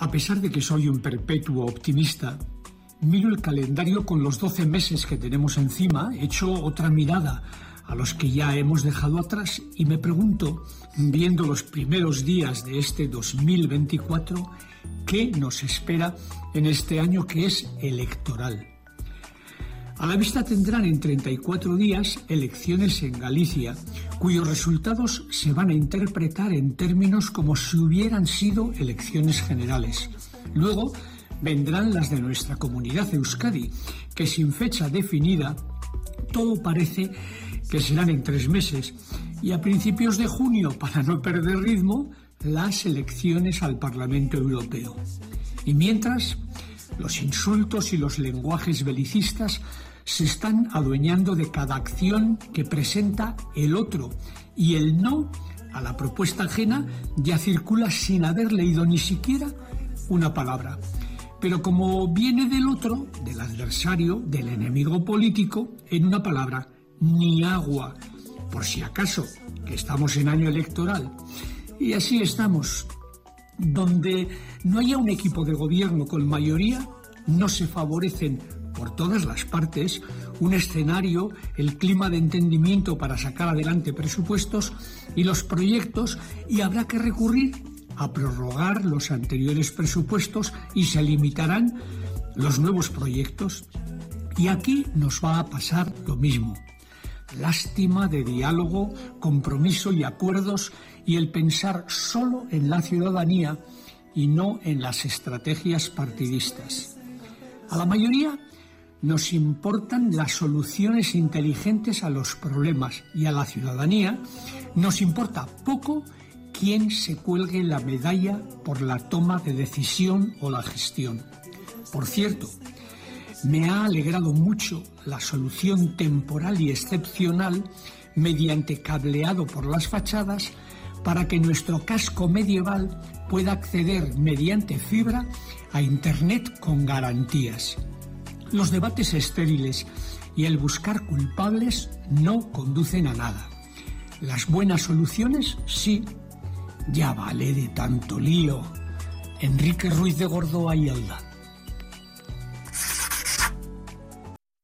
A pesar de que soy un perpetuo optimista, miro el calendario con los 12 meses que tenemos encima, echo otra mirada a los que ya hemos dejado atrás y me pregunto, viendo los primeros días de este 2024, qué nos espera en este año que es electoral. A la vista tendrán en 34 días elecciones en Galicia, cuyos resultados se van a interpretar en términos como si hubieran sido elecciones generales. Luego vendrán las de nuestra comunidad Euskadi, que sin fecha definida, todo parece que serán en tres meses, y a principios de junio, para no perder ritmo, las elecciones al Parlamento Europeo. Y mientras, los insultos y los lenguajes belicistas se están adueñando de cada acción que presenta el otro y el no a la propuesta ajena ya circula sin haber leído ni siquiera una palabra. Pero como viene del otro, del adversario, del enemigo político, en una palabra, ni agua, por si acaso, que estamos en año electoral. Y así estamos, donde no haya un equipo de gobierno con mayoría, no se favorecen por todas las partes un escenario, el clima de entendimiento para sacar adelante presupuestos y los proyectos y habrá que recurrir a prorrogar los anteriores presupuestos y se limitarán los nuevos proyectos. Y aquí nos va a pasar lo mismo. Lástima de diálogo, compromiso y acuerdos y el pensar solo en la ciudadanía y no en las estrategias partidistas. A la mayoría nos importan las soluciones inteligentes a los problemas y a la ciudadanía nos importa poco quién se cuelgue la medalla por la toma de decisión o la gestión. Por cierto, me ha alegrado mucho la solución temporal y excepcional mediante cableado por las fachadas para que nuestro casco medieval pueda acceder mediante fibra a Internet con garantías. Los debates estériles y el buscar culpables no conducen a nada. Las buenas soluciones sí. Ya vale de tanto lío. Enrique Ruiz de Gordoa y Alda.